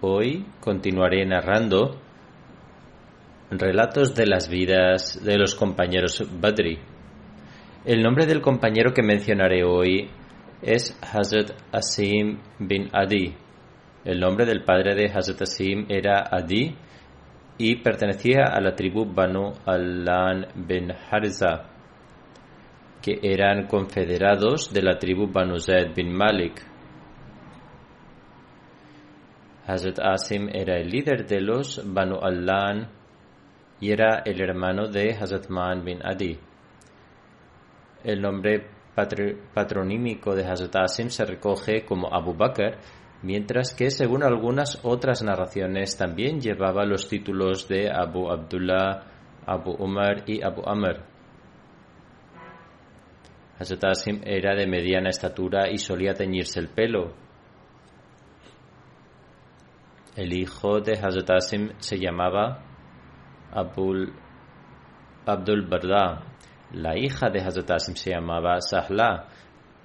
Hoy continuaré narrando relatos de las vidas de los compañeros Badri. El nombre del compañero que mencionaré hoy es Hazrat Asim bin Adi. El nombre del padre de Hazrat Asim era Adi y pertenecía a la tribu Banu Allan bin Harza, que eran confederados de la tribu Banu Zaid bin Malik. Hazrat Asim era el líder de los Banu Allan y era el hermano de Hazrat Man bin Adi. El nombre patronímico de Hazrat Asim se recoge como Abu Bakr, mientras que según algunas otras narraciones también llevaba los títulos de Abu Abdullah, Abu Umar y Abu Amr. Hazrat Asim era de mediana estatura y solía teñirse el pelo. El hijo de Hazrat Asim se llamaba Abul, Abdul Barda. La hija de Hazrat Asim se llamaba Sahla,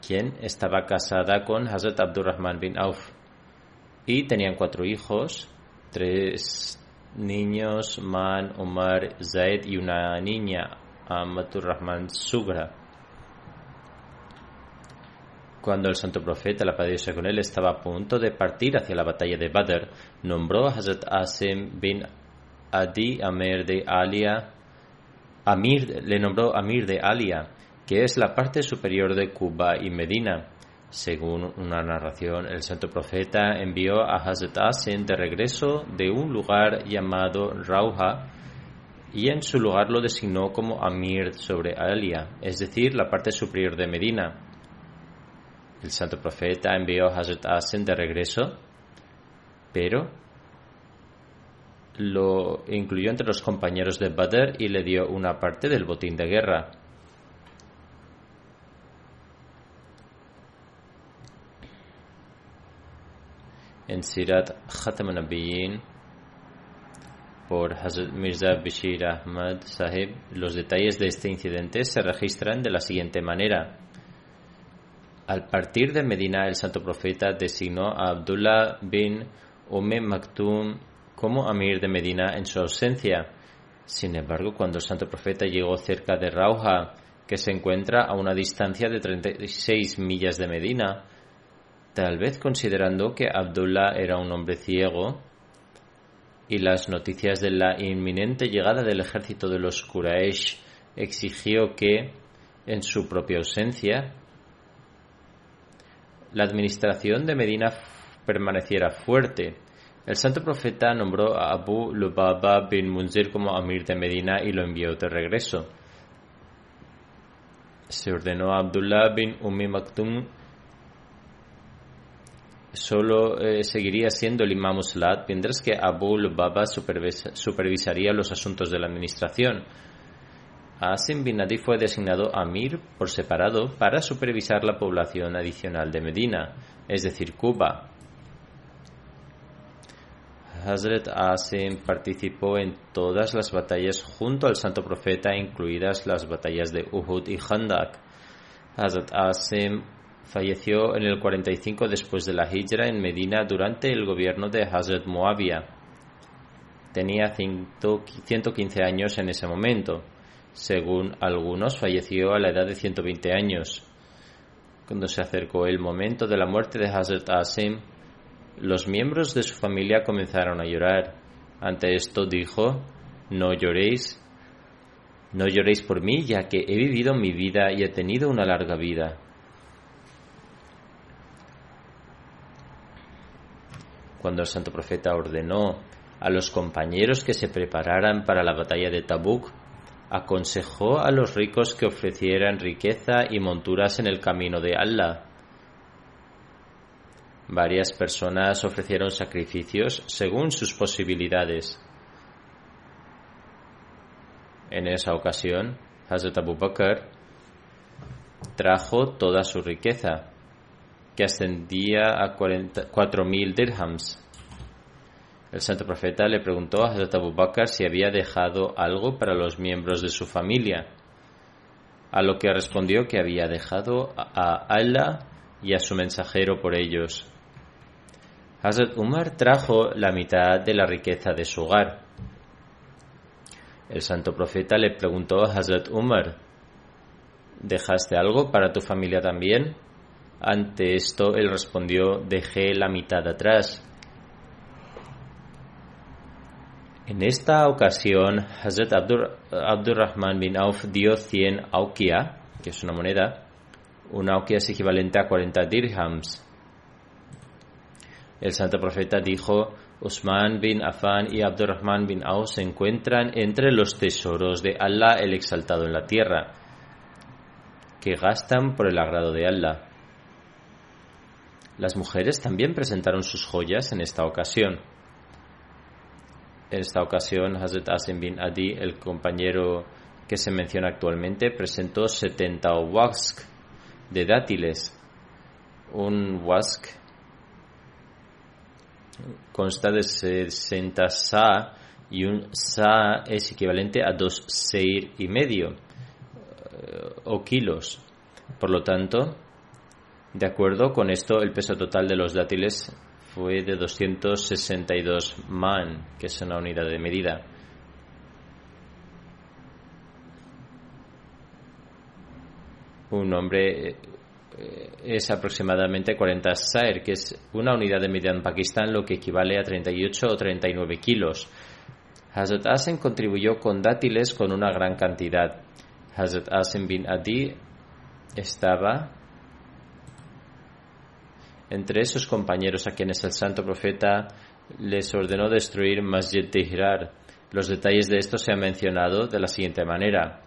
quien estaba casada con Hazrat Abdurrahman bin Auf. Y tenían cuatro hijos, tres niños, Man, Omar, Zaid y una niña, Amatur Rahman Sugra. Cuando el santo profeta, la paz con él, estaba a punto de partir hacia la batalla de Badr, nombró a Hazrat Asim bin Adi Amir de Alia, Amir, le nombró Amir de Alia, que es la parte superior de Cuba y Medina. Según una narración, el santo profeta envió a Hazrat Asim de regreso de un lugar llamado Rauha y en su lugar lo designó como Amir sobre Alia, es decir, la parte superior de Medina. El santo profeta envió a Hazrat Asim de regreso, pero lo incluyó entre los compañeros de Badr y le dio una parte del botín de guerra. En Sirat Khatam Nabiyyin por Hazrat Mirza Bashir Ahmad Sahib, los detalles de este incidente se registran de la siguiente manera. Al partir de Medina, el santo profeta designó a Abdullah bin Umm Maktum como Amir de Medina en su ausencia. Sin embargo, cuando el santo profeta llegó cerca de Rauha, que se encuentra a una distancia de 36 millas de Medina, tal vez considerando que Abdullah era un hombre ciego y las noticias de la inminente llegada del ejército de los Quraysh exigió que, en su propia ausencia, la administración de Medina permaneciera fuerte. El santo profeta nombró a Abu Lubaba bin Munzir como amir de Medina y lo envió de regreso. se ordenó a Abdullah bin Ummi Maktum solo eh, seguiría siendo el imam Salat, mientras que Abu Lubaba supervisaría los asuntos de la administración. Asim bin Adi fue designado Amir por separado para supervisar la población adicional de Medina, es decir, Cuba. Hazrat Asim participó en todas las batallas junto al santo profeta, incluidas las batallas de Uhud y Khandak. Hazrat Asim falleció en el 45 después de la Hijra en Medina durante el gobierno de Hazrat Muawiyah. Tenía 115 años en ese momento. Según algunos, falleció a la edad de 120 años. Cuando se acercó el momento de la muerte de Hazrat Asim, los miembros de su familia comenzaron a llorar. Ante esto dijo, no lloréis, no lloréis por mí, ya que he vivido mi vida y he tenido una larga vida. Cuando el santo profeta ordenó a los compañeros que se prepararan para la batalla de Tabuk, aconsejó a los ricos que ofrecieran riqueza y monturas en el camino de Allah. Varias personas ofrecieron sacrificios según sus posibilidades. En esa ocasión, Hazrat Abu Bakr trajo toda su riqueza, que ascendía a 4.000 dirhams. El santo profeta le preguntó a Hazrat Abu Bakr si había dejado algo para los miembros de su familia, a lo que respondió que había dejado a Allah y a su mensajero por ellos. Hazrat Umar trajo la mitad de la riqueza de su hogar. El santo profeta le preguntó a Hazrat Umar, ¿dejaste algo para tu familia también? Ante esto él respondió, dejé la mitad atrás. En esta ocasión, Hazrat Abdur, Abdurrahman bin Auf dio 100 aukia, que es una moneda. Una aukia es equivalente a 40 dirhams. El santo profeta dijo, Usman bin Affan y Abdurrahman bin Auf se encuentran entre los tesoros de Allah el exaltado en la tierra, que gastan por el agrado de Allah. Las mujeres también presentaron sus joyas en esta ocasión. En esta ocasión, Hazrat Asim bin Adi, el compañero que se menciona actualmente, presentó 70 wask de dátiles. Un wask consta de 60 sa y un sa es equivalente a dos seir y medio eh, o kilos. Por lo tanto, de acuerdo con esto, el peso total de los dátiles fue de 262 man, que es una unidad de medida. Un hombre eh, es aproximadamente 40 sair, que es una unidad de medida en Pakistán, lo que equivale a 38 o 39 kilos. Hazrat Asen contribuyó con dátiles con una gran cantidad. Hazrat Asen bin Adi estaba entre esos compañeros a quienes el santo profeta les ordenó destruir Masjid Tehrar. Los detalles de esto se han mencionado de la siguiente manera.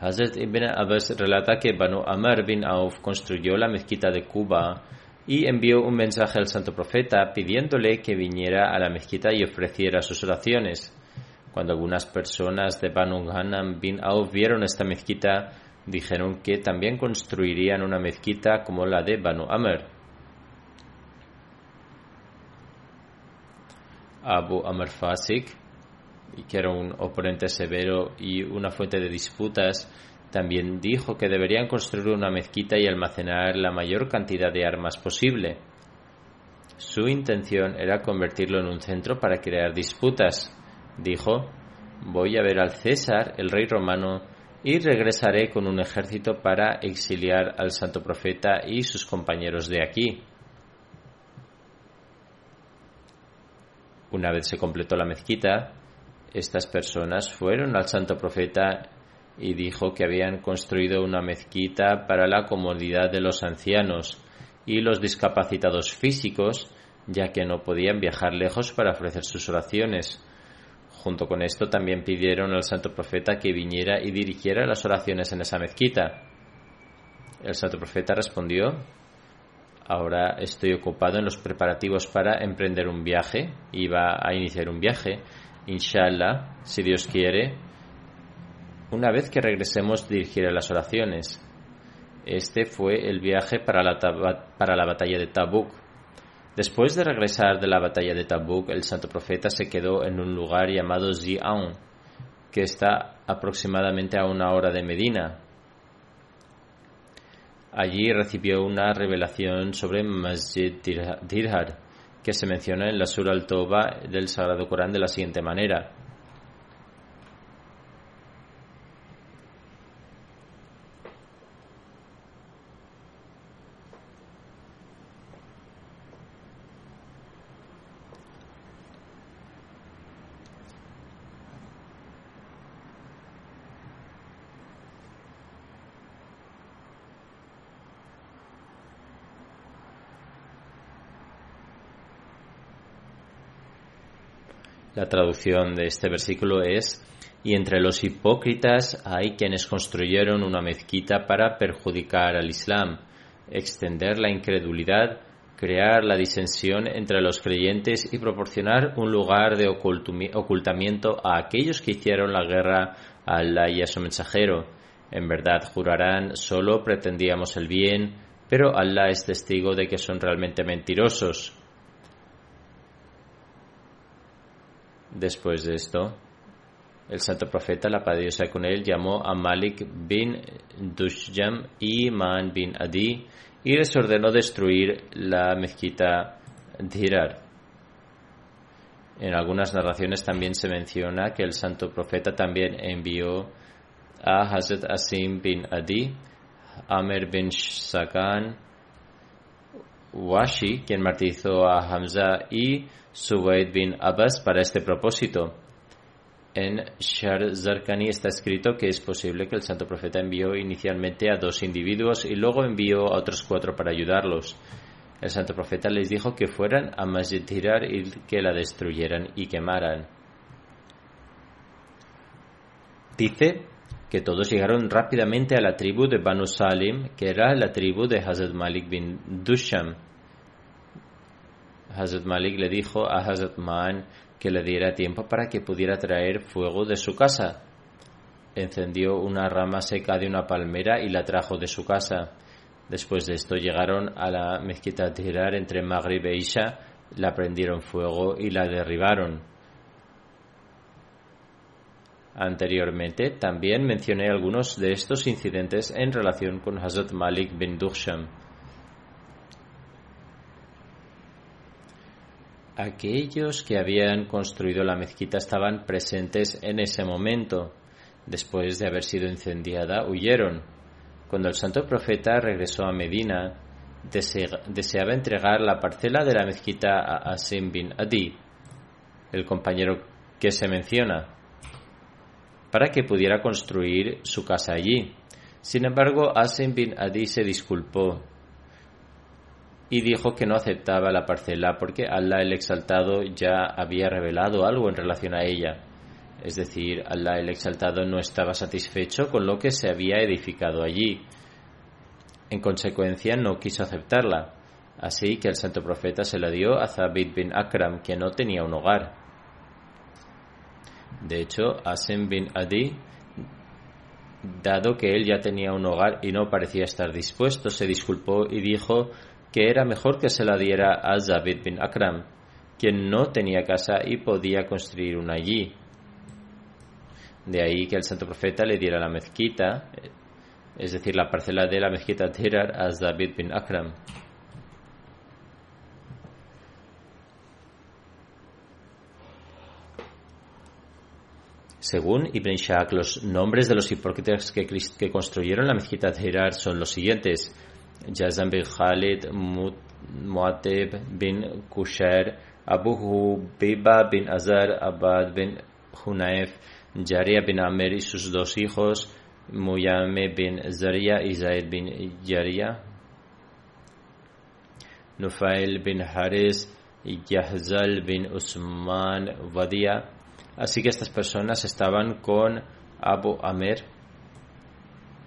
Hazrat ibn Abbas relata que Banu Amr bin Auf construyó la mezquita de Cuba y envió un mensaje al santo profeta pidiéndole que viniera a la mezquita y ofreciera sus oraciones. Cuando algunas personas de Banu Hanam bin Auf vieron esta mezquita, dijeron que también construirían una mezquita como la de Banu Amr. Abu Amr Fasik, que era un oponente severo y una fuente de disputas, también dijo que deberían construir una mezquita y almacenar la mayor cantidad de armas posible. Su intención era convertirlo en un centro para crear disputas. Dijo, voy a ver al César, el rey romano, y regresaré con un ejército para exiliar al santo profeta y sus compañeros de aquí. Una vez se completó la mezquita, estas personas fueron al santo profeta y dijo que habían construido una mezquita para la comodidad de los ancianos y los discapacitados físicos, ya que no podían viajar lejos para ofrecer sus oraciones. Junto con esto también pidieron al santo profeta que viniera y dirigiera las oraciones en esa mezquita. El santo profeta respondió, ahora estoy ocupado en los preparativos para emprender un viaje, iba a iniciar un viaje, inshallah, si Dios quiere, una vez que regresemos dirigiré las oraciones. Este fue el viaje para la, para la batalla de Tabuk. Después de regresar de la batalla de Tabuk, el santo profeta se quedó en un lugar llamado Zi'aun, que está aproximadamente a una hora de Medina. Allí recibió una revelación sobre Masjid Dirhar, que se menciona en la Surah al-Toba del Sagrado Corán de la siguiente manera. La traducción de este versículo es, y entre los hipócritas hay quienes construyeron una mezquita para perjudicar al Islam, extender la incredulidad, crear la disensión entre los creyentes y proporcionar un lugar de ocultamiento a aquellos que hicieron la guerra a Allah y a su mensajero. En verdad jurarán, solo pretendíamos el bien, pero Allah es testigo de que son realmente mentirosos. Después de esto, el santo profeta, la paz de Dios con él, llamó a Malik bin Dushjam y Man bin Adi y les ordenó destruir la mezquita Dhirar. En algunas narraciones también se menciona que el santo profeta también envió a Hazrat Asim bin Adi, Amr bin Sakan, Washi, quien martirizó a Hamza, y Suwaid bin Abbas para este propósito. En Shar Zarkani está escrito que es posible que el santo profeta envió inicialmente a dos individuos y luego envió a otros cuatro para ayudarlos. El santo profeta les dijo que fueran a Masjid Hirar y que la destruyeran y quemaran. Dice que todos llegaron rápidamente a la tribu de Banu Salim, que era la tribu de Hazrat Malik bin Dusham. Hazrat Malik le dijo a Hazrat Man que le diera tiempo para que pudiera traer fuego de su casa. Encendió una rama seca de una palmera y la trajo de su casa. Después de esto llegaron a la mezquita Tirar entre Maghrib e Isha, la prendieron fuego y la derribaron. Anteriormente también mencioné algunos de estos incidentes en relación con Hazrat Malik bin Dukhsham. Aquellos que habían construido la mezquita estaban presentes en ese momento. Después de haber sido incendiada, huyeron. Cuando el santo profeta regresó a Medina, deseaba entregar la parcela de la mezquita a Asim bin Adi, el compañero que se menciona, para que pudiera construir su casa allí. Sin embargo, Asim bin Adi se disculpó y dijo que no aceptaba la parcela porque Allah el Exaltado ya había revelado algo en relación a ella. Es decir, Allah el Exaltado no estaba satisfecho con lo que se había edificado allí. En consecuencia, no quiso aceptarla. Así que el santo profeta se la dio a Zabid bin Akram, que no tenía un hogar. De hecho, Asim bin Adi, dado que él ya tenía un hogar y no parecía estar dispuesto, se disculpó y dijo que era mejor que se la diera a Zabid bin Akram, quien no tenía casa y podía construir una allí. De ahí que el santo profeta le diera la mezquita, es decir, la parcela de la mezquita Tirar a Zabid bin Akram. Según Ibn Shaq, los nombres de los hipócritas que, que construyeron la mezquita Tirar son los siguientes. Jazam bin Khalid, Muatib bin Kushair, Abu Hubiba bin Azar, Abad bin Hunaif, Jaria bin Amir y sus dos hijos, Muyame bin Zaria y bin Jaria, Nufail bin Haris, Yahzal bin Usman Wadia, Así que estas personas estaban con Abu Amer,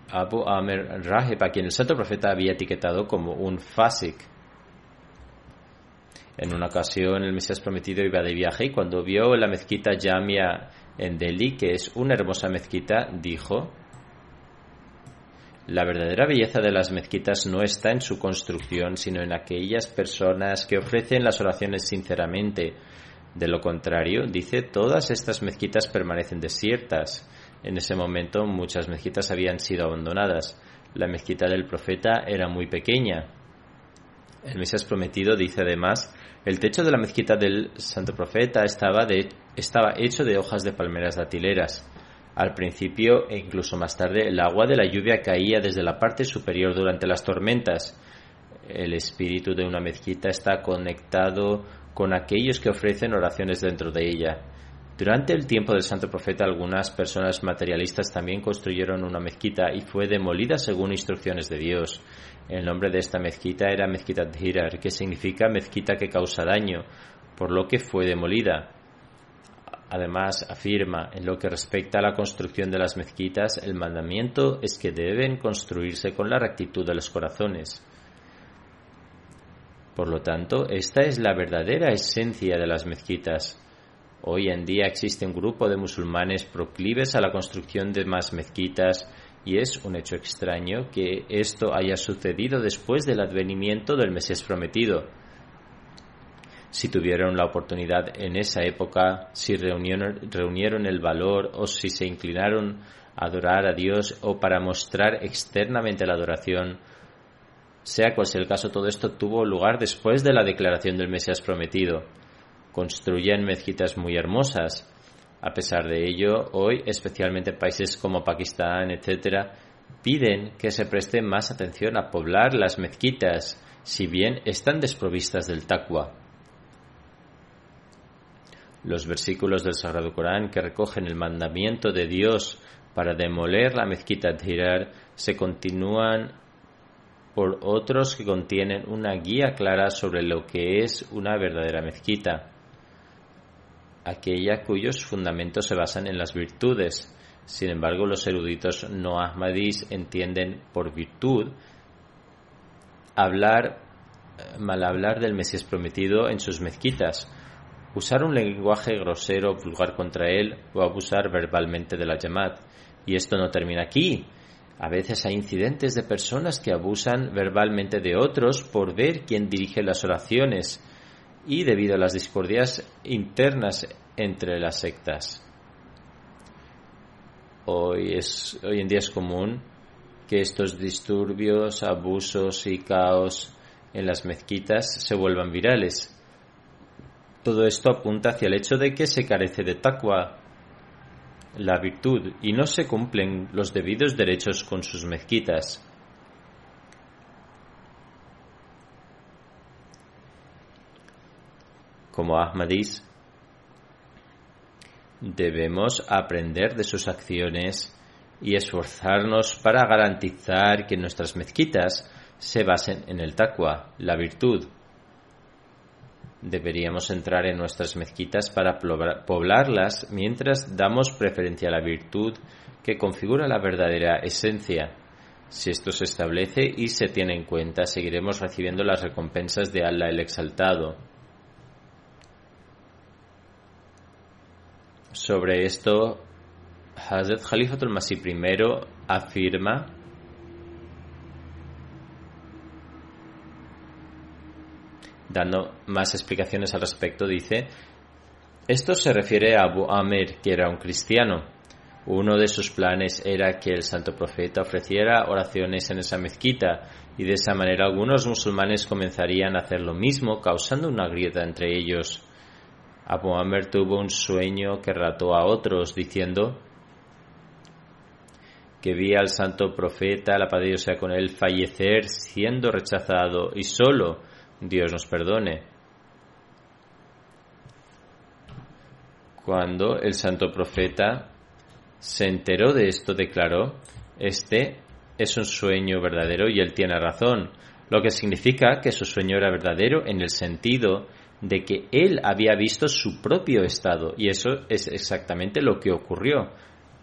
Abu Amer Rahib, a quien el santo profeta había etiquetado como un fasik. En una ocasión el Mesías prometido iba de viaje y cuando vio la mezquita Jamia en Delhi, que es una hermosa mezquita, dijo, la verdadera belleza de las mezquitas no está en su construcción, sino en aquellas personas que ofrecen las oraciones sinceramente. De lo contrario, dice, todas estas mezquitas permanecen desiertas. En ese momento muchas mezquitas habían sido abandonadas. La mezquita del profeta era muy pequeña. El Mesías prometido dice además, el techo de la mezquita del santo profeta estaba, de, estaba hecho de hojas de palmeras datileras. Al principio e incluso más tarde el agua de la lluvia caía desde la parte superior durante las tormentas. El espíritu de una mezquita está conectado con aquellos que ofrecen oraciones dentro de ella. Durante el tiempo del santo profeta algunas personas materialistas también construyeron una mezquita y fue demolida según instrucciones de Dios. El nombre de esta mezquita era Mezquita Dhirar, que significa mezquita que causa daño, por lo que fue demolida. Además, afirma, en lo que respecta a la construcción de las mezquitas, el mandamiento es que deben construirse con la rectitud de los corazones. Por lo tanto, esta es la verdadera esencia de las mezquitas. Hoy en día existe un grupo de musulmanes proclives a la construcción de más mezquitas y es un hecho extraño que esto haya sucedido después del advenimiento del Mesías prometido si tuvieron la oportunidad en esa época, si reunieron, el valor o si se inclinaron a adorar a Dios o para mostrar externamente la adoración. Sea cual sea el caso, todo esto tuvo lugar después de la declaración del Mesías prometido. Construyen mezquitas muy hermosas. A pesar de ello, hoy, especialmente en países como Pakistán, etc., piden que se preste más atención a poblar las mezquitas, si bien están desprovistas del taqwa. Los versículos del Sagrado Corán que recogen el mandamiento de Dios para demoler la mezquita de Hirar se continúan por otros que contienen una guía clara sobre lo que es una verdadera mezquita, aquella cuyos fundamentos se basan en las virtudes. Sin embargo, los eruditos no ahmadís entienden por virtud hablar mal hablar del Mesías prometido en sus mezquitas, usar un lenguaje grosero vulgar contra él o abusar verbalmente de la llamada. Y esto no termina aquí. A veces hay incidentes de personas que abusan verbalmente de otros por ver quién dirige las oraciones y debido a las discordias internas entre las sectas. Hoy, es, hoy en día es común que estos disturbios, abusos y caos en las mezquitas se vuelvan virales todo esto apunta hacia el hecho de que se carece de taqwa, la virtud, y no se cumplen los debidos derechos con sus mezquitas. Como Ahmadis, debemos aprender de sus acciones y esforzarnos para garantizar que nuestras mezquitas se basen en el taqwa, la virtud, Deberíamos entrar en nuestras mezquitas para poblarlas mientras damos preferencia a la virtud que configura la verdadera esencia. Si esto se establece y se tiene en cuenta, seguiremos recibiendo las recompensas de Allah el Exaltado. Sobre esto, Hazrat Khalifatul Masih I afirma dando más explicaciones al respecto, dice, esto se refiere a Abu Amir, que era un cristiano. Uno de sus planes era que el santo profeta ofreciera oraciones en esa mezquita y de esa manera algunos musulmanes comenzarían a hacer lo mismo, causando una grieta entre ellos. Abu Amir tuvo un sueño que relató a otros, diciendo que vi al santo profeta, la paz sea con él, fallecer siendo rechazado y solo Dios nos perdone. Cuando el santo profeta se enteró de esto, declaró, este es un sueño verdadero y él tiene razón, lo que significa que su sueño era verdadero en el sentido de que él había visto su propio estado y eso es exactamente lo que ocurrió.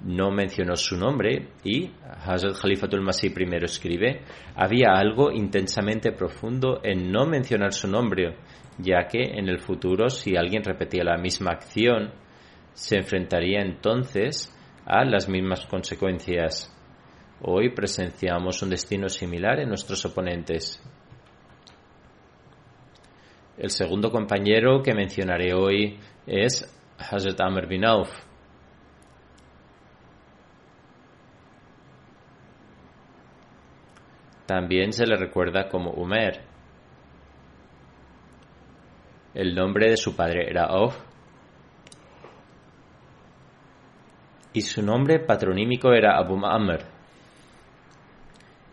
No mencionó su nombre y Hazrat Khalifatul Masih primero escribe, había algo intensamente profundo en no mencionar su nombre, ya que en el futuro si alguien repetía la misma acción, se enfrentaría entonces a las mismas consecuencias. Hoy presenciamos un destino similar en nuestros oponentes. El segundo compañero que mencionaré hoy es Hazrat Amr bin Auf. También se le recuerda como Umer. El nombre de su padre era Auf y su nombre patronímico era Abu Amr.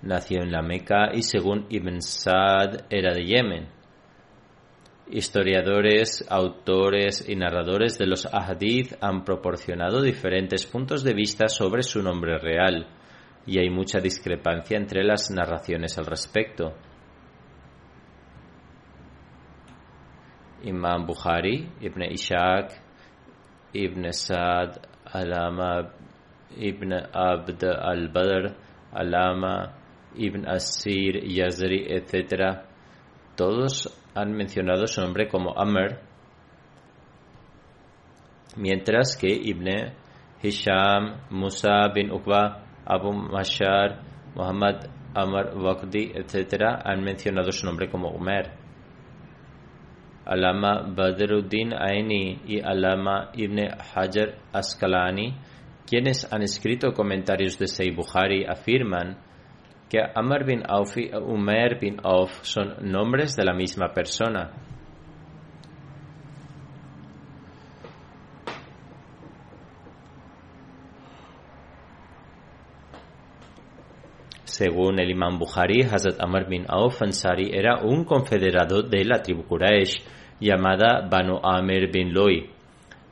Nació en la Meca y según Ibn Sa'd era de Yemen. Historiadores, autores y narradores de los ahadith han proporcionado diferentes puntos de vista sobre su nombre real, y hay mucha discrepancia entre las narraciones al respecto. Imam Bukhari, Ibn Ishaq, Ibn Sa'd, Alama, Ibn Abd al-Badr, Alama, Ibn Asir, Yazri, etc., todos han mencionado su nombre como Amr, mientras que Ibn Hisham, Musa bin Uqba, Abu Mashar, Muhammad Amr Waqdi, etc., han mencionado su nombre como Umar. Alama Badruddin Aini y Alama Ibn Hajar Askalani, quienes han escrito comentarios de Sayyid Bukhari, afirman que Amr bin Auf y Umer bin Auf son nombres de la misma persona. Según el imam Bukhari, Hazrat Amr bin Auf Ansari era un confederado de la tribu Quraysh llamada Banu Amir bin Loi,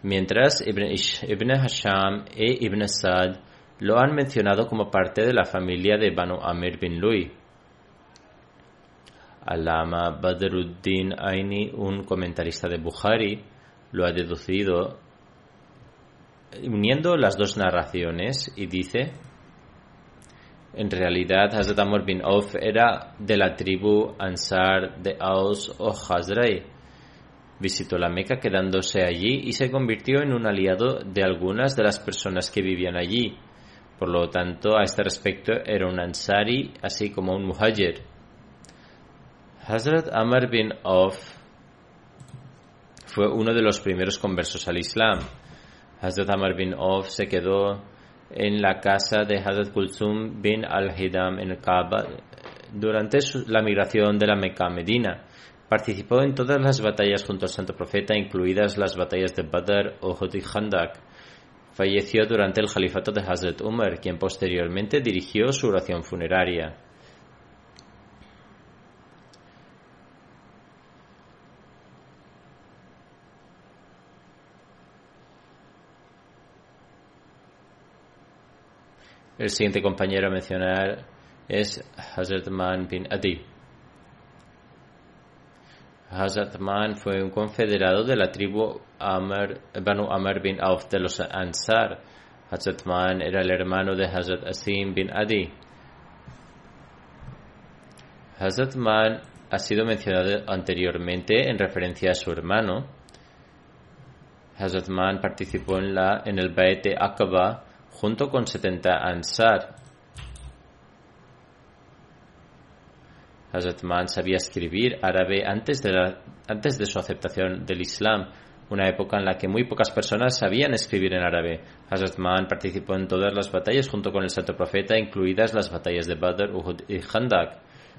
mientras Ibn, Ibn Hasham e Ibn Sa'd lo han mencionado como parte de la familia de Banu Amir bin Lui. Alama Badruddin Aini, un comentarista de Bukhari, lo ha deducido uniendo las dos narraciones y dice en realidad Hazrat Amr bin Auf era de la tribu Ansar de Aus o Hazrai. Visitó la Meca quedándose allí y se convirtió en un aliado de algunas de las personas que vivían allí por lo tanto, a este respecto era un ansari, así como un muhajir. Hazrat Amr bin Auf fue uno de los primeros conversos al Islam. Hazrat Amr bin Auf se quedó en la casa de Hazrat Kulsum bin al-Hidam en Kaaba durante la migración de la Meca a Medina. Participó en todas las batallas junto al Santo Profeta, incluidas las batallas de Badr, Uhud y Khandak. Falleció durante el califato de Hazrat Umar, quien posteriormente dirigió su oración funeraria. El siguiente compañero a mencionar es Hazrat Man bin Adi. Hazrat Man fue un confederado de la tribu Amr, Banu Amr bin Auf de los Ansar. Hazrat Man era el hermano de Hazrat Asim bin Adi. Hazrat Man ha sido mencionado anteriormente en referencia a su hermano. Hazrat Man participó en, en el Baete Aqaba junto con 70 Ansar. Hazrat Man sabía escribir árabe antes de, la, antes de su aceptación del Islam, una época en la que muy pocas personas sabían escribir en árabe. Hazrat Man participó en todas las batallas junto con el Santo Profeta, incluidas las batallas de Badr, Uhud y Khandak.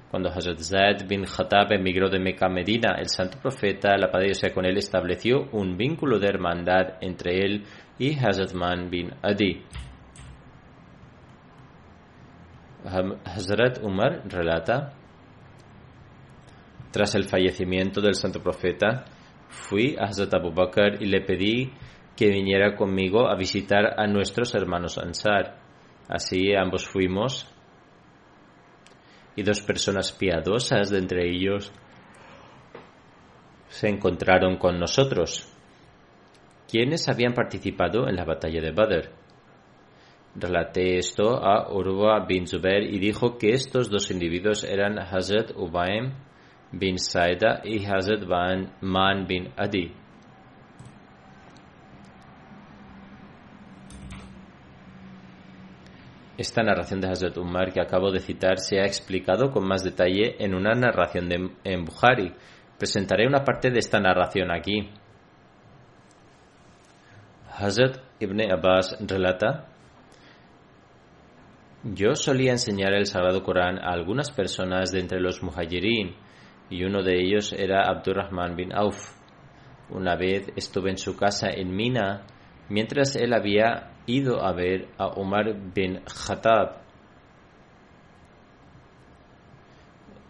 Cuando Hazrat Zaid bin Khattab emigró de Meca a Medina, el Santo Profeta, la paz sea con él, estableció un vínculo de hermandad entre él y Hazrat Man bin Adi. Hazrat Umar relata tras el fallecimiento del santo profeta, fui a Hazrat Abu Bakr y le pedí que viniera conmigo a visitar a nuestros hermanos Ansar. Así ambos fuimos y dos personas piadosas de entre ellos se encontraron con nosotros. ¿Quiénes habían participado en la batalla de Badr? Relaté esto a Urwa bin Zubair y dijo que estos dos individuos eran Hazrat Ubaim bin Saida y Hazrat Man bin Adi. Esta narración de Hazrat Umar que acabo de citar se ha explicado con más detalle en una narración de, en Bukhari. Presentaré una parte de esta narración aquí. Hazrat Ibn Abbas relata Yo solía enseñar el Sagrado Corán a algunas personas de entre los muhajirin y uno de ellos era Abdurrahman bin Auf. Una vez estuve en su casa en Mina mientras él había ido a ver a Umar bin Khattab.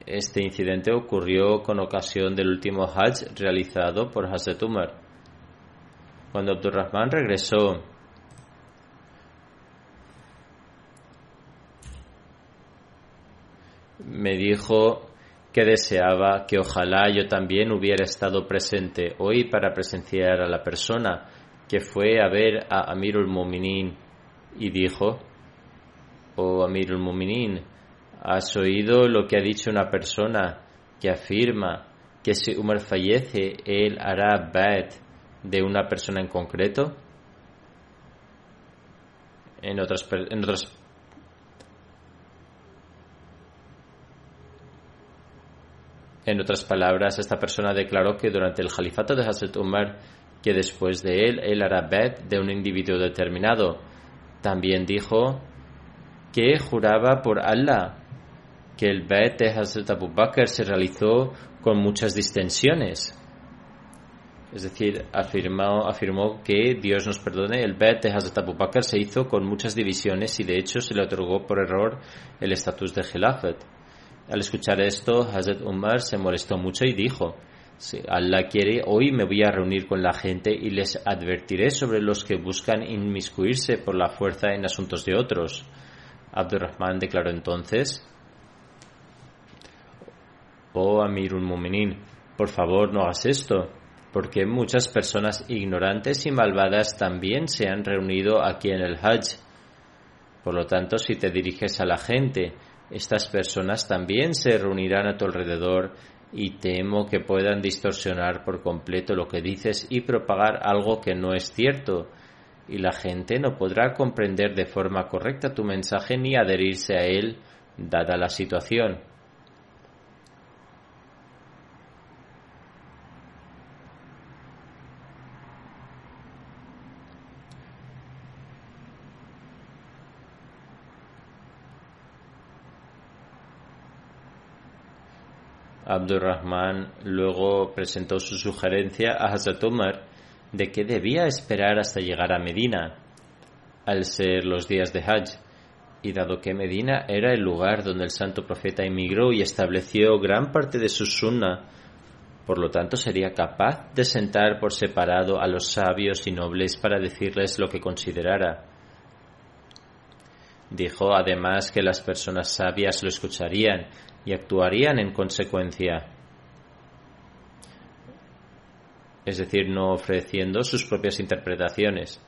Este incidente ocurrió con ocasión del último Hajj realizado por Hazrat Umar. Cuando Abdurrahman regresó me dijo que deseaba que ojalá yo también hubiera estado presente hoy para presenciar a la persona que fue a ver a Amirul Muminin y dijo, oh Amirul Muminin, ¿has oído lo que ha dicho una persona que afirma que si Umar fallece, él hará bad de una persona en concreto? En otras, en otras En otras palabras, esta persona declaró que durante el califato de Hazrat Umar que después de él él hará bet de un individuo determinado. También dijo que juraba por Allah que el bet de Hazrat Abu Bakr se realizó con muchas distensiones. Es decir, afirmó, afirmó que Dios nos perdone, el bet de Hazrat Abu Bakr se hizo con muchas divisiones y de hecho se le otorgó por error el estatus de Khilafat. Al escuchar esto, Hazrat Umar se molestó mucho y dijo, si Allah quiere, hoy me voy a reunir con la gente y les advertiré sobre los que buscan inmiscuirse por la fuerza en asuntos de otros. Abdurrahman declaró entonces, Oh Amirul Muminin, por favor no hagas esto, porque muchas personas ignorantes y malvadas también se han reunido aquí en el Hajj. Por lo tanto, si te diriges a la gente, estas personas también se reunirán a tu alrededor y temo que puedan distorsionar por completo lo que dices y propagar algo que no es cierto, y la gente no podrá comprender de forma correcta tu mensaje ni adherirse a él, dada la situación. Abdurrahman luego presentó su sugerencia a Hazrat Umar de que debía esperar hasta llegar a Medina, al ser los días de Hajj, y dado que Medina era el lugar donde el santo profeta emigró y estableció gran parte de su sunna, por lo tanto sería capaz de sentar por separado a los sabios y nobles para decirles lo que considerara. Dijo además que las personas sabias lo escucharían y actuarían en consecuencia. Es decir, no ofreciendo sus propias interpretaciones.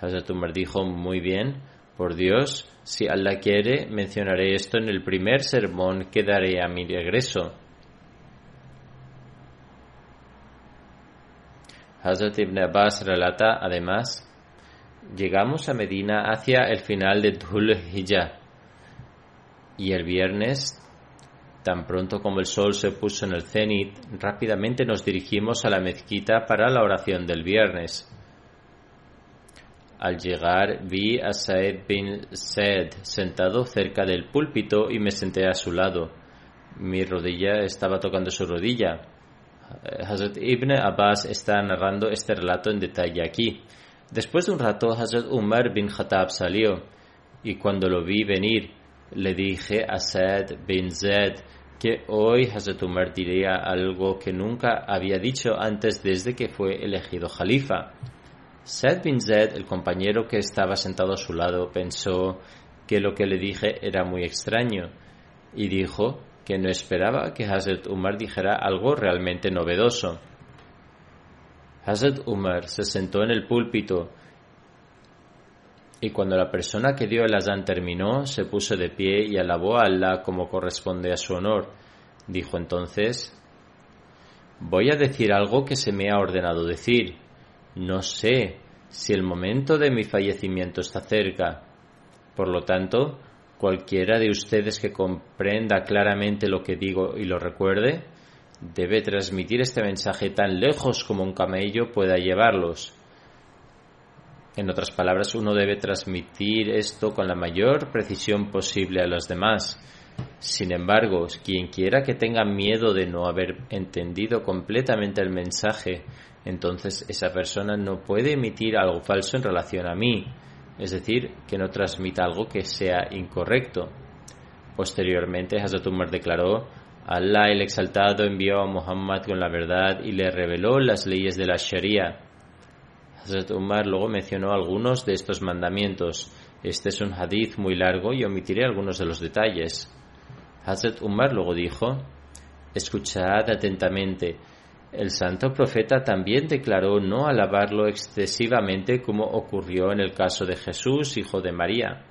Hazrat Umar dijo muy bien, por Dios, si Allah quiere, mencionaré esto en el primer sermón que daré a mi regreso. Hazrat Ibn Abbas relata además, llegamos a Medina hacia el final de Dhul Hijjah y el viernes Tan pronto como el sol se puso en el cenit, rápidamente nos dirigimos a la mezquita para la oración del viernes. Al llegar vi a bin Saed sentado cerca del púlpito y me senté a su lado. Mi rodilla estaba tocando su rodilla. Hazrat Ibn Abbas está narrando este relato en detalle aquí. Después de un rato, Hazrat Umar bin Khattab salió y cuando lo vi venir, le dije a Saed bin Zaid que hoy Hazrat Umar diría algo que nunca había dicho antes desde que fue elegido califa. Said bin Zaid, el compañero que estaba sentado a su lado, pensó que lo que le dije era muy extraño y dijo que no esperaba que Hazrat Umar dijera algo realmente novedoso. Hazrat Umar se sentó en el púlpito y cuando la persona que dio el azán terminó, se puso de pie y alabó a Allah como corresponde a su honor. Dijo entonces, voy a decir algo que se me ha ordenado decir. No sé si el momento de mi fallecimiento está cerca. Por lo tanto, cualquiera de ustedes que comprenda claramente lo que digo y lo recuerde, debe transmitir este mensaje tan lejos como un camello pueda llevarlos. En otras palabras, uno debe transmitir esto con la mayor precisión posible a los demás. Sin embargo, quien quiera que tenga miedo de no haber entendido completamente el mensaje, entonces esa persona no puede emitir algo falso en relación a mí, es decir, que no transmita algo que sea incorrecto. Posteriormente, Hazrat Umar declaró, Allah el Exaltado envió a Muhammad con la verdad y le reveló las leyes de la Sharia Hazrat Umar luego mencionó algunos de estos mandamientos. Este es un hadith muy largo y omitiré algunos de los detalles. Hazrat Umar luego dijo, Escuchad atentamente. El santo profeta también declaró no alabarlo excesivamente como ocurrió en el caso de Jesús, hijo de María.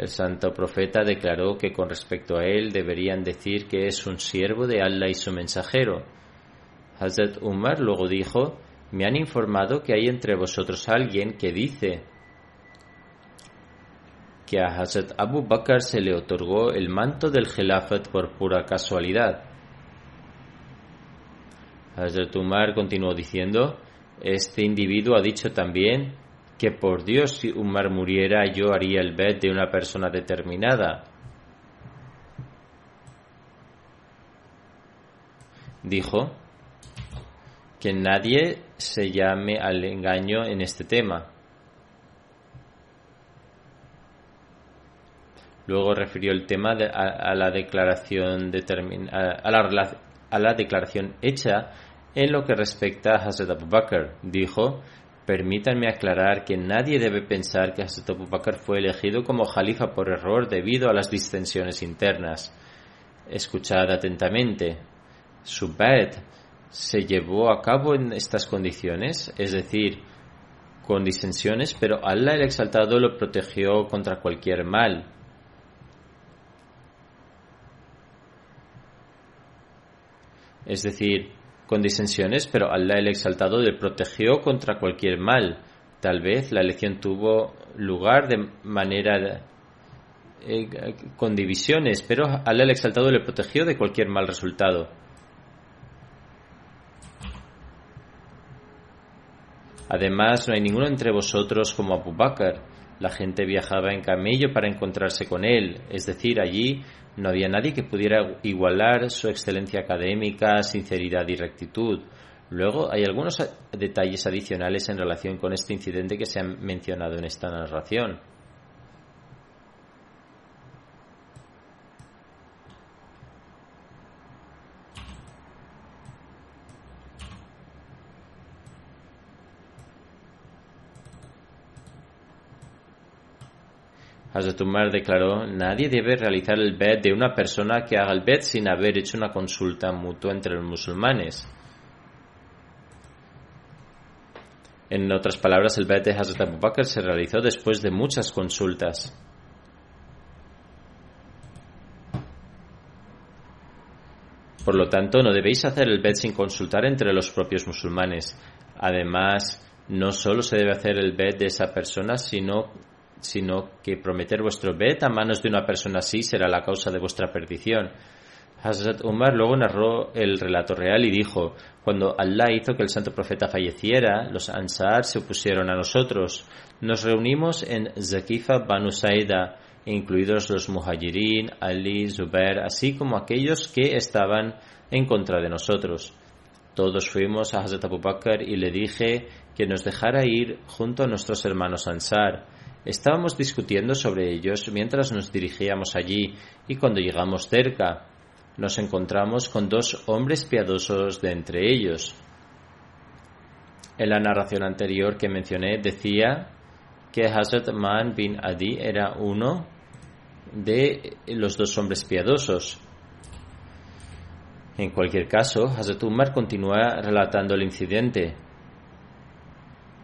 El santo profeta declaró que con respecto a él deberían decir que es un siervo de Allah y su mensajero. Hazrat Umar luego dijo, me han informado que hay entre vosotros alguien que dice que a Hazrat Abu Bakr se le otorgó el manto del Gelafat por pura casualidad. Hazrat Umar continuó diciendo, este individuo ha dicho también que por Dios si Umar muriera yo haría el bet de una persona determinada. Dijo, que nadie se llame al engaño en este tema. Luego refirió el tema a, la declaración a, a, la, declaración hecha en lo que respecta a Hazrat Abu. Dijo, permítanme aclarar que nadie debe pensar que Hazrat Abu Bakr fue elegido como jalifa por error debido a las distensiones internas. Escuchad atentamente. Su bed se llevó a cabo en estas condiciones, es decir, con disensiones, pero Allah el Exaltado lo protegió contra cualquier mal. Es decir, con disensiones, pero Allah el Exaltado le protegió contra cualquier mal. Tal vez la elección tuvo lugar de manera eh, con divisiones, pero Allah el Exaltado le protegió de cualquier mal resultado. Además, no hay ninguno entre vosotros como Abu Bakr. La gente viajaba en camello para encontrarse con él, es decir, allí no había nadie que pudiera igualar su excelencia académica, sinceridad y rectitud. Luego hay algunos detalles adicionales en relación con este incidente que se han mencionado en esta narración. Hazrat Umar declaró, nadie debe realizar el bet de una persona que haga el bet sin haber hecho una consulta mutua entre los musulmanes. En otras palabras, el bet de Hazrat Abu Bakr se realizó después de muchas consultas. Por lo tanto, no debéis hacer el bet sin consultar entre los propios musulmanes. Además, no solo se debe hacer el bet de esa persona, sino sino que prometer vuestro bet a manos de una persona así será la causa de vuestra perdición. Hazrat Umar luego narró el relato real y dijo, cuando Allah hizo que el santo profeta falleciera, los Ansar se opusieron a nosotros. Nos reunimos en Zakifa Banu Saida, incluidos los Muhajirin, Ali, Zubair, así como aquellos que estaban en contra de nosotros. Todos fuimos a Hazrat Abu Bakr y le dije que nos dejara ir junto a nuestros hermanos Ansar. Estábamos discutiendo sobre ellos mientras nos dirigíamos allí y cuando llegamos cerca nos encontramos con dos hombres piadosos de entre ellos. En la narración anterior que mencioné decía que Hazrat Man bin Adi era uno de los dos hombres piadosos. En cualquier caso, Hazrat Umar continúa relatando el incidente.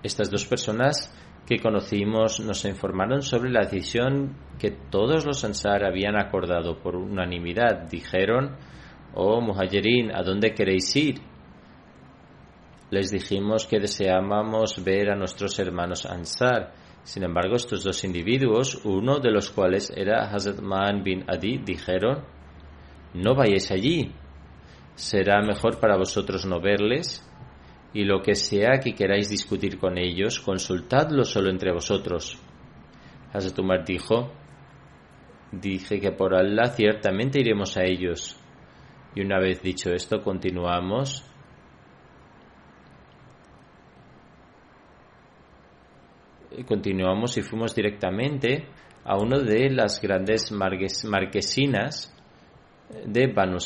Estas dos personas que conocimos nos informaron sobre la decisión que todos los Ansar habían acordado por unanimidad. Dijeron, oh Muhajirin, ¿a dónde queréis ir? Les dijimos que deseábamos ver a nuestros hermanos Ansar. Sin embargo, estos dos individuos, uno de los cuales era Hazrat Man bin Adi, dijeron, no vayáis allí. Será mejor para vosotros no verles y lo que sea que queráis discutir con ellos, consultadlo solo entre vosotros. Hazrat dijo, dije que por Allah ciertamente iremos a ellos. Y una vez dicho esto, continuamos. Continuamos y fuimos directamente a una de las grandes marquesinas de Banu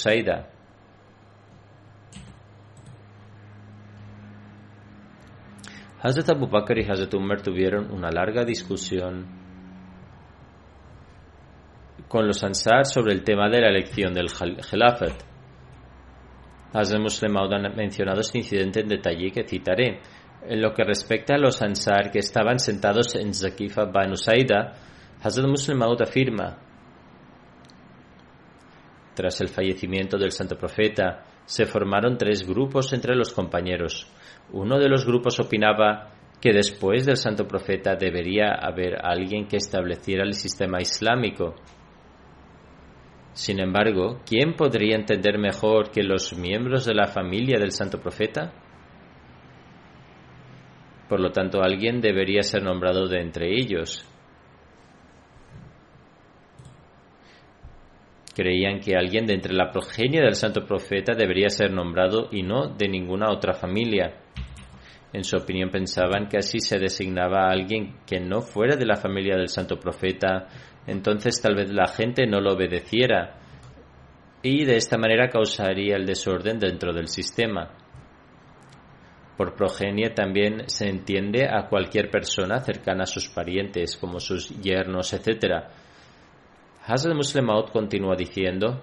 Hazrat Abu Bakr y Hazrat Umar tuvieron una larga discusión con los Ansar sobre el tema de la elección del Khilafat. Hazrat Muslim ha mencionado este incidente en detalle que citaré. En lo que respecta a los Ansar que estaban sentados en Zakifa Banu Saida, Hazrat Muslim afirma tras el fallecimiento del santo profeta, se formaron tres grupos entre los compañeros. Uno de los grupos opinaba que después del santo profeta debería haber alguien que estableciera el sistema islámico. Sin embargo, ¿quién podría entender mejor que los miembros de la familia del santo profeta? Por lo tanto, alguien debería ser nombrado de entre ellos. Creían que alguien de entre la progenie del santo profeta debería ser nombrado y no de ninguna otra familia. En su opinión pensaban que así se designaba a alguien que no fuera de la familia del santo profeta, entonces tal vez la gente no lo obedeciera y de esta manera causaría el desorden dentro del sistema. Por progenie también se entiende a cualquier persona cercana a sus parientes, como sus yernos, etc., Hazrat Muslim continúa diciendo,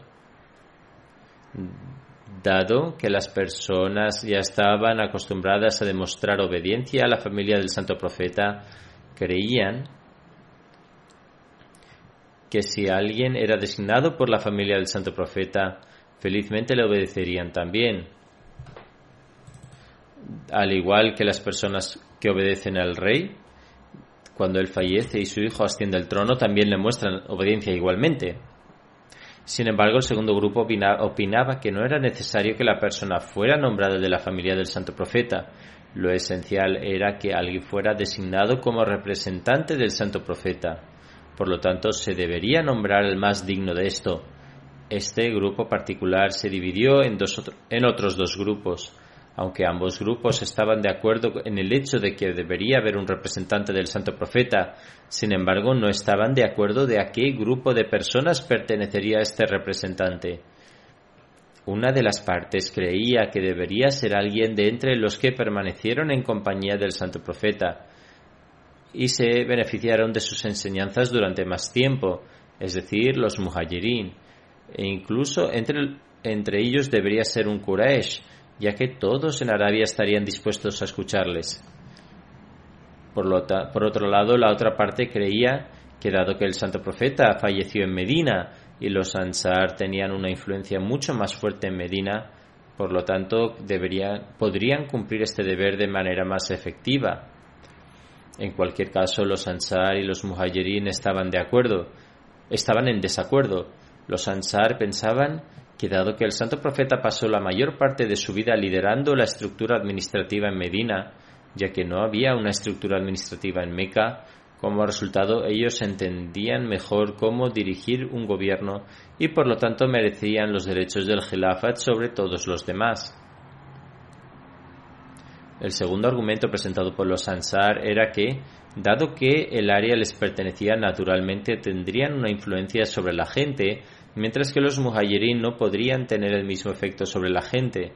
dado que las personas ya estaban acostumbradas a demostrar obediencia a la familia del santo profeta, creían que si alguien era designado por la familia del santo profeta, felizmente le obedecerían también. Al igual que las personas que obedecen al rey, cuando él fallece y su hijo asciende al trono, también le muestran obediencia igualmente. Sin embargo, el segundo grupo opinaba que no era necesario que la persona fuera nombrada de la familia del santo profeta. Lo esencial era que alguien fuera designado como representante del santo profeta. Por lo tanto, se debería nombrar el más digno de esto. Este grupo particular se dividió en, en otros dos grupos. Aunque ambos grupos estaban de acuerdo en el hecho de que debería haber un representante del santo profeta, sin embargo no estaban de acuerdo de a qué grupo de personas pertenecería este representante. Una de las partes creía que debería ser alguien de entre los que permanecieron en compañía del santo profeta y se beneficiaron de sus enseñanzas durante más tiempo, es decir, los muhajirin, e incluso entre, entre ellos debería ser un Quraysh, ya que todos en Arabia estarían dispuestos a escucharles. Por, otro lado, la otra parte creía que dado que el santo profeta falleció en Medina y los Ansar tenían una influencia mucho más fuerte en Medina, por lo tanto podrían cumplir este deber de manera más efectiva. En cualquier caso, los Ansar y los Muhajirin estaban de acuerdo, estaban en desacuerdo. Los Ansar pensaban que dado que el santo profeta pasó la mayor parte de su vida liderando la estructura administrativa en Medina, ya que no había una estructura administrativa en Meca, como resultado ellos entendían mejor cómo dirigir un gobierno y por lo tanto merecían los derechos del Khilafat sobre todos los demás. El segundo argumento presentado por los Ansar era que, dado que el área les pertenecía naturalmente, tendrían una influencia sobre la gente mientras que los muhajirin no podrían tener el mismo efecto sobre la gente.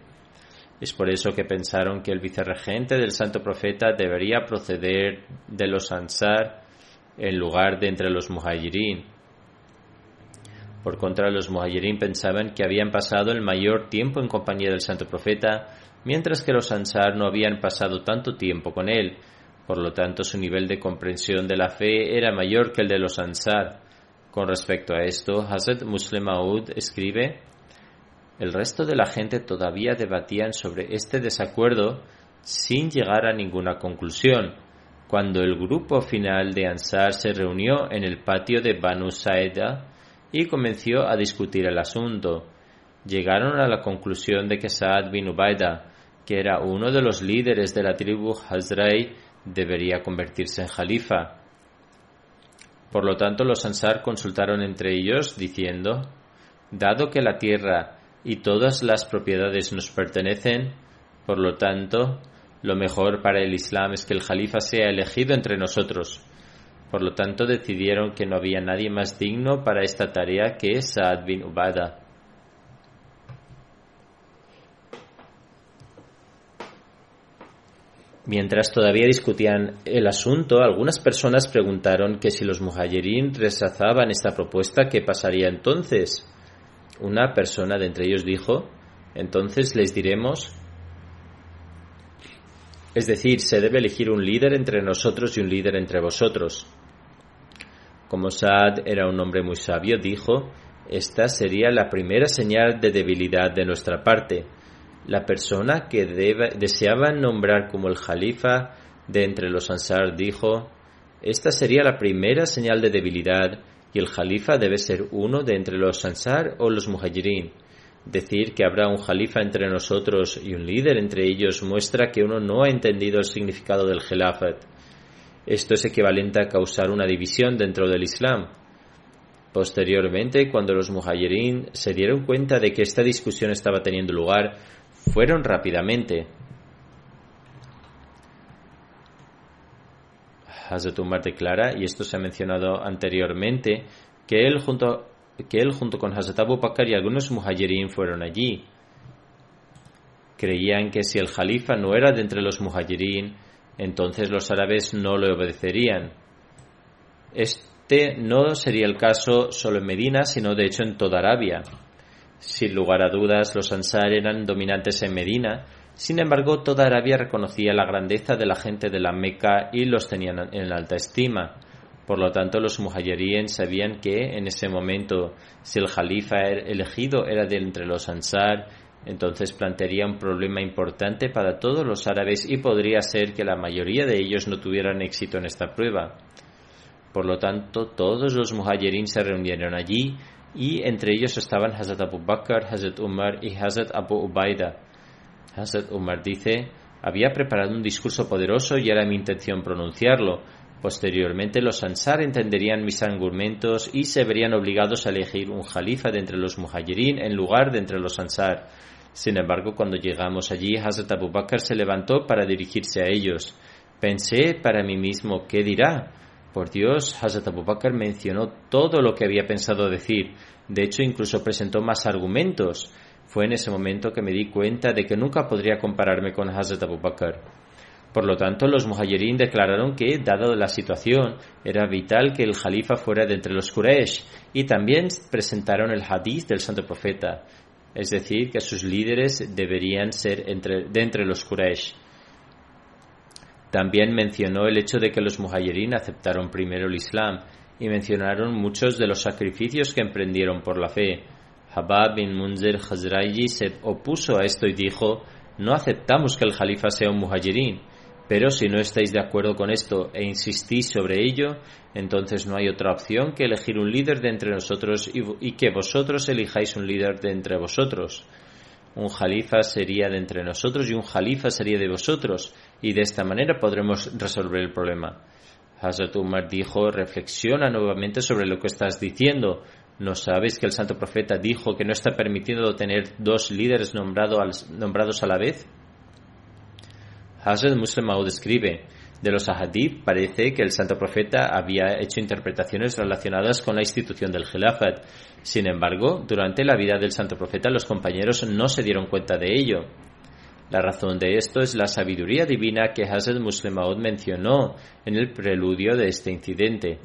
Es por eso que pensaron que el vicerregente del santo profeta debería proceder de los ansar en lugar de entre los muhajirin. Por contra, los muhajirin pensaban que habían pasado el mayor tiempo en compañía del santo profeta, mientras que los ansar no habían pasado tanto tiempo con él. Por lo tanto, su nivel de comprensión de la fe era mayor que el de los Ansar. Con respecto a esto, Hazrat Muslim Maud escribe, el resto de la gente todavía debatían sobre este desacuerdo sin llegar a ninguna conclusión. Cuando el grupo final de Ansar se reunió en el patio de Banu Saeda y comenzó a discutir el asunto, llegaron a la conclusión de que Saad bin Ubaida, que era uno de los líderes de la tribu Hazrai, debería convertirse en jalifa. Por lo tanto, los Ansar consultaron entre ellos diciendo, dado que la tierra y todas las propiedades nos pertenecen, por lo tanto, lo mejor para el Islam es que el Jalifa sea elegido entre nosotros. Por lo tanto, decidieron que no había nadie más digno para esta tarea que Saad bin Ubada. Mientras todavía discutían el asunto, algunas personas preguntaron que si los muhajirin rechazaban esta propuesta, ¿qué pasaría entonces? Una persona de entre ellos dijo, entonces les diremos, es decir, se debe elegir un líder entre nosotros y un líder entre vosotros. Como Saad era un hombre muy sabio, dijo, esta sería la primera señal de debilidad de nuestra parte la persona que deseaba nombrar como el jalifa de entre los ansar dijo, esta sería la primera señal de debilidad y el jalifa debe ser uno de entre los ansar o los muhajirin. Decir que habrá un jalifa entre nosotros y un líder entre ellos muestra que uno no ha entendido el significado del Khalifat. Esto es equivalente a causar una división dentro del Islam. Posteriormente, cuando los muhajirin se dieron cuenta de que esta discusión estaba teniendo lugar, fueron rápidamente. Hazrat Umar declara, y esto se ha mencionado anteriormente, que él junto, que él junto con Hazrat Abu Bakr y algunos muhajirin fueron allí. Creían que si el jalifa no era de entre los muhajirin, entonces los árabes no le obedecerían. Este no sería el caso solo en Medina, sino de hecho en toda Arabia. Sin lugar a dudas, los Ansar eran dominantes en Medina, sin embargo, toda Arabia reconocía la grandeza de la gente de la Meca y los tenían en alta estima. Por lo tanto, los muhajirin sabían que en ese momento, si el jalifa elegido era de entre los Ansar, entonces plantearía un problema importante para todos los árabes y podría ser que la mayoría de ellos no tuvieran éxito en esta prueba. Por lo tanto, todos los muhajirin se reunieron allí y entre ellos estaban Hazrat Abu Bakr, Hazrat Umar y Hazrat Abu Ubaida. Hazrat Umar dice, había preparado un discurso poderoso y era mi intención pronunciarlo. Posteriormente los Ansar entenderían mis argumentos y se verían obligados a elegir un jalifa de entre los muhajirin en lugar de entre los Ansar. Sin embargo, cuando llegamos allí, Hazrat Abu Bakr se levantó para dirigirse a ellos. Pensé para mí mismo, ¿qué dirá? Por Dios, Hazrat Abu Bakr mencionó todo lo que había pensado decir. De hecho, incluso presentó más argumentos. Fue en ese momento que me di cuenta de que nunca podría compararme con Hazrat Abu Bakr. Por lo tanto, los muhajirin declararon que, dada la situación, era vital que el jalifa fuera de entre los Quraysh y también presentaron el hadith del santo profeta, es decir, que sus líderes deberían ser entre, de entre los Quraysh. También mencionó el hecho de que los muhajirin aceptaron primero el Islam y mencionaron muchos de los sacrificios que emprendieron por la fe. Habab bin Munzir Khazraji se opuso a esto y dijo, no aceptamos que el Jalifa sea un muhajirin, pero si no estáis de acuerdo con esto e insistís sobre ello, entonces no hay otra opción que elegir un líder de entre nosotros y, y que vosotros elijáis un líder de entre vosotros. Un jalifa sería de entre nosotros y un jalifa sería de vosotros, y de esta manera podremos resolver el problema. Hazrat Umar dijo, reflexiona nuevamente sobre lo que estás diciendo. ¿No sabes que el santo profeta dijo que no está permitido tener dos líderes nombrados a la vez? Hazrat Muslim Maud escribe, de los ahadith parece que el santo profeta había hecho interpretaciones relacionadas con la institución del Khilafat. Sin embargo, durante la vida del santo profeta los compañeros no se dieron cuenta de ello. La razón de esto es la sabiduría divina que Hazrat Muslim Maud mencionó en el preludio de este incidente.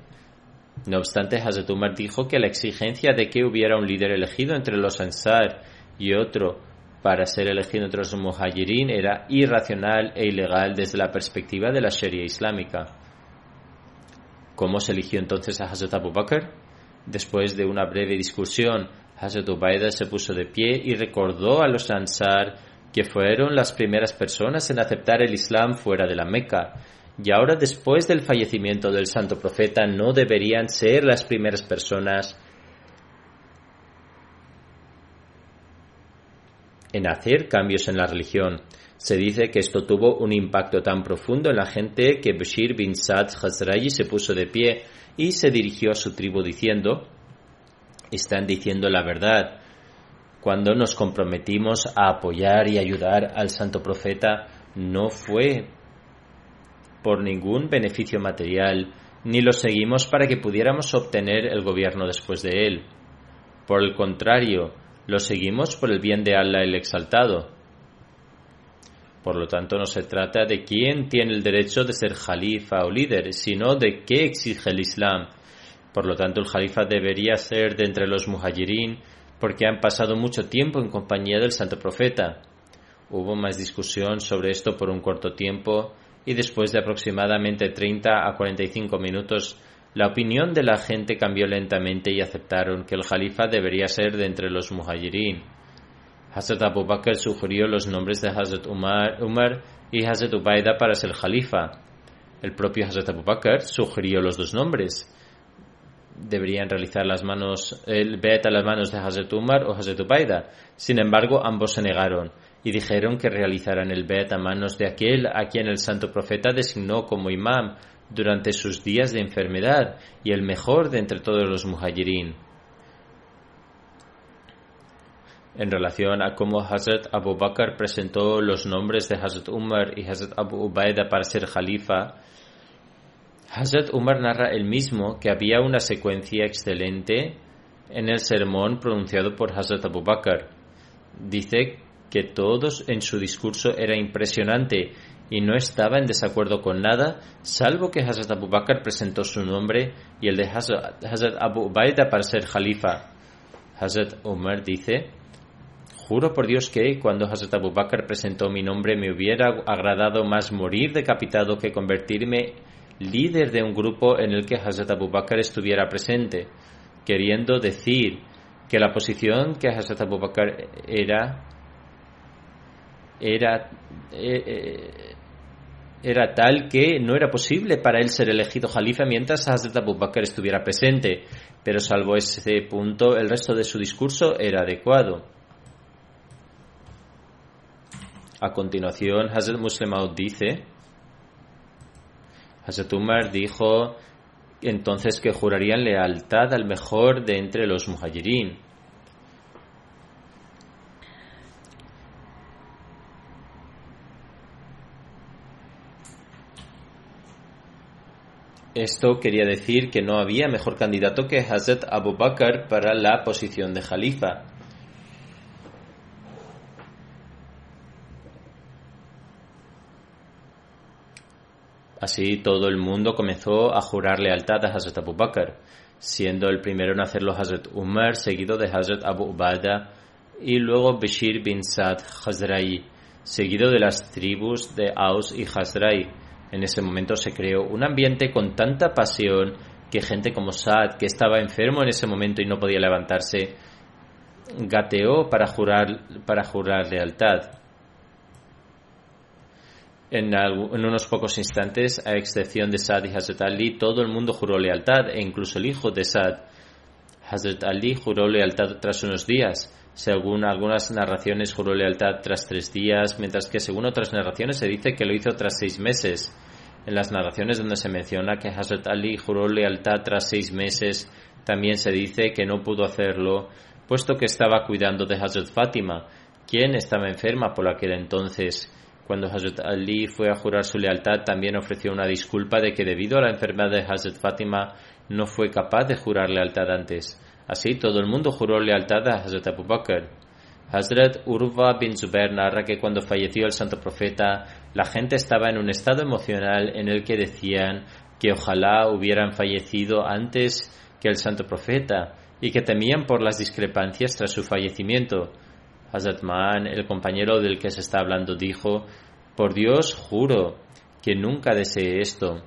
No obstante, Hazrat Umar dijo que la exigencia de que hubiera un líder elegido entre los Ansar y otro para ser elegido entre los muhajirin era irracional e ilegal desde la perspectiva de la Sharia islámica. ¿Cómo se eligió entonces a Hazrat Abu Bakr? Después de una breve discusión, Hazrat Ubaida se puso de pie y recordó a los Ansar que fueron las primeras personas en aceptar el Islam fuera de la Meca, y ahora después del fallecimiento del santo profeta no deberían ser las primeras personas en hacer cambios en la religión. Se dice que esto tuvo un impacto tan profundo en la gente que Bashir bin Sad Khazraji se puso de pie y se dirigió a su tribu diciendo, están diciendo la verdad. Cuando nos comprometimos a apoyar y ayudar al santo profeta, no fue por ningún beneficio material, ni lo seguimos para que pudiéramos obtener el gobierno después de él. Por el contrario, lo seguimos por el bien de Allah el Exaltado. Por lo tanto, no se trata de quién tiene el derecho de ser jalifa o líder, sino de qué exige el Islam. Por lo tanto, el jalifa debería ser de entre los muhajirin, porque han pasado mucho tiempo en compañía del santo profeta. Hubo más discusión sobre esto por un corto tiempo, y después de aproximadamente 30 a 45 minutos la opinión de la gente cambió lentamente y aceptaron que el Jalifa debería ser de entre los muhajirin. Hazrat Abu Bakr sugirió los nombres de Hazrat Umar, y Hazrat Ubaida para ser Jalifa. El propio Hazrat Abu Bakr sugirió los dos nombres. Deberían realizar las manos, el bet a las manos de Hazrat Umar o Hazrat Ubaida. Sin embargo, ambos se negaron y dijeron que realizaran el bet a manos de aquel a quien el santo profeta designó como imam durante sus días de enfermedad y el mejor de entre todos los muhajirin. En relación a cómo Hazrat Abu Bakr presentó los nombres de Hazrat Umar y Hazrat Abu Ubaida para ser jalifa, Hazrat Umar narra el mismo que había una secuencia excelente en el sermón pronunciado por Hazrat Abu Bakr. Dice que todos en su discurso era impresionante y no estaba en desacuerdo con nada, salvo que Hazrat Abu Bakr presentó su nombre y el de Hazrat, Abu Ubaida para ser jalifa. Hazrat Umar dice, Juro por Dios que cuando Hazrat Abu Bakr presentó mi nombre me hubiera agradado más morir decapitado que convertirme líder de un grupo en el que Hazrat Abu Bakr estuviera presente, queriendo decir que la posición que Hazrat Abu Bakr era era eh, eh, era tal que no era posible para él ser elegido jalifa mientras Hazrat Abu Bakr estuviera presente, pero salvo ese punto, el resto de su discurso era adecuado. A continuación, Hazrat Muslim dice, Hazrat Umar dijo entonces que jurarían lealtad al mejor de entre los muhajirin. Esto quería decir que no había mejor candidato que Hazrat Abu Bakr para la posición de Jalifa. Así todo el mundo comenzó a jurar lealtad a Hazrat Abu Bakr, siendo el primero en hacerlo Hazrat Umar, seguido de Hazrat Abu Ubada y luego Bashir bin Sad Khazrai, seguido de las tribus de Aus y Khazrai en ese momento se creó un ambiente con tanta pasión que gente como Saad, que estaba enfermo en ese momento y no podía levantarse, gateó para jurar, para jurar lealtad. En, unos pocos instantes, a excepción de Saad y Hazrat Ali, todo el mundo juró lealtad, e incluso el hijo de Saad. Hazrat Ali juró lealtad tras unos días. Según algunas narraciones, juró lealtad tras tres días, mientras que según otras narraciones se dice que lo hizo tras seis meses. En las narraciones donde se menciona que Hazrat Ali juró lealtad tras seis meses, también se dice que no pudo hacerlo, puesto que estaba cuidando de Hazrat Fátima, quien estaba enferma por aquel entonces. Cuando Hazrat Ali fue a jurar su lealtad, también ofreció una disculpa de que debido a la enfermedad de Hazrat Fátima no fue capaz de jurar lealtad antes. Así todo el mundo juró lealtad a Hazrat Abu Bakr. Hazrat Urva bin Zubair narra que cuando falleció el santo profeta, la gente estaba en un estado emocional en el que decían que ojalá hubieran fallecido antes que el santo profeta y que temían por las discrepancias tras su fallecimiento. Hazrat Man, el compañero del que se está hablando, dijo, por Dios juro que nunca deseé esto.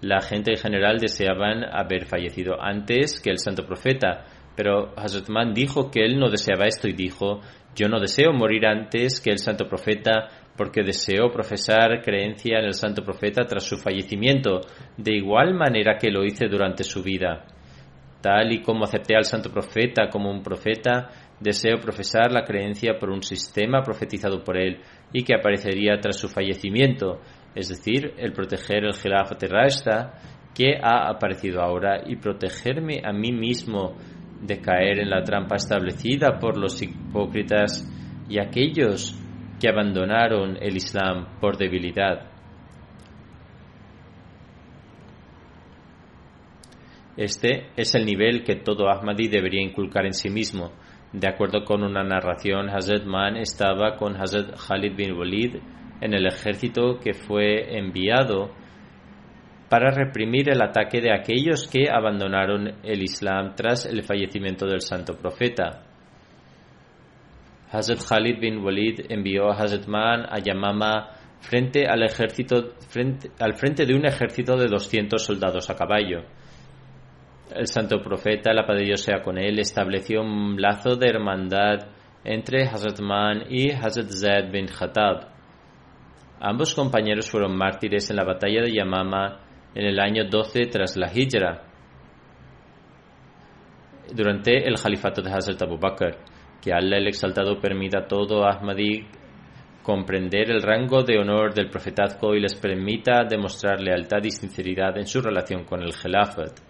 La gente en general deseaban haber fallecido antes que el santo profeta, pero Hazrat Man dijo que él no deseaba esto y dijo, yo no deseo morir antes que el santo profeta porque deseo profesar creencia en el santo profeta tras su fallecimiento, de igual manera que lo hice durante su vida. Tal y como acepté al santo profeta como un profeta, deseo profesar la creencia por un sistema profetizado por él y que aparecería tras su fallecimiento, es decir, el proteger el Rashta que ha aparecido ahora y protegerme a mí mismo de caer en la trampa establecida por los hipócritas y aquellos que abandonaron el Islam por debilidad. Este es el nivel que todo Ahmadi debería inculcar en sí mismo. De acuerdo con una narración, Hazrat Man estaba con Hazrat Khalid bin Walid en el ejército que fue enviado para reprimir el ataque de aquellos que abandonaron el Islam tras el fallecimiento del santo profeta. Hazrat Khalid bin Walid envió a Hazrat Man a Yamama frente al ejército al frente de un ejército de 200 soldados a caballo. El santo profeta, la paz de Dios sea con él, estableció un lazo de hermandad entre Hazrat Man y Hazrat Zaid bin Khattab. Ambos compañeros fueron mártires en la batalla de Yamama en el año 12 tras la Hijra, durante el califato de Hazrat Abu Bakr. Que Allah el exaltado permita a todo Ahmadi comprender el rango de honor del profetazgo y les permita demostrar lealtad y sinceridad en su relación con el Khilafat.